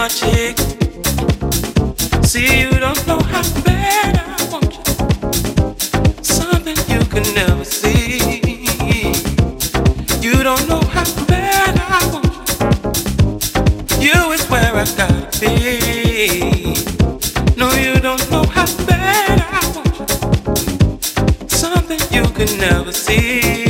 my. See, you don't know how bad I want you. Something you can never see. You don't know how bad I want you. You is where I gotta be. No, you don't know how bad I want you. Something you can never see.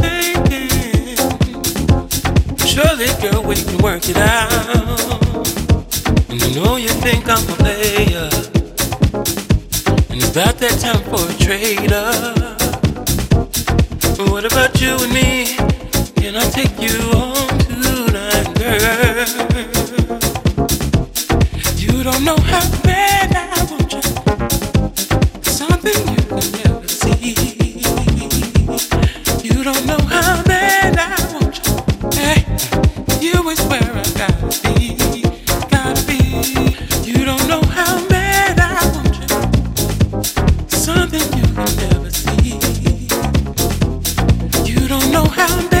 Surely, girl, we can work it out. And I know you think I'm a player. And about that time for a trade-up. But what about you and me? Can I take you home tonight, girl? You don't know how bad I want you. Something how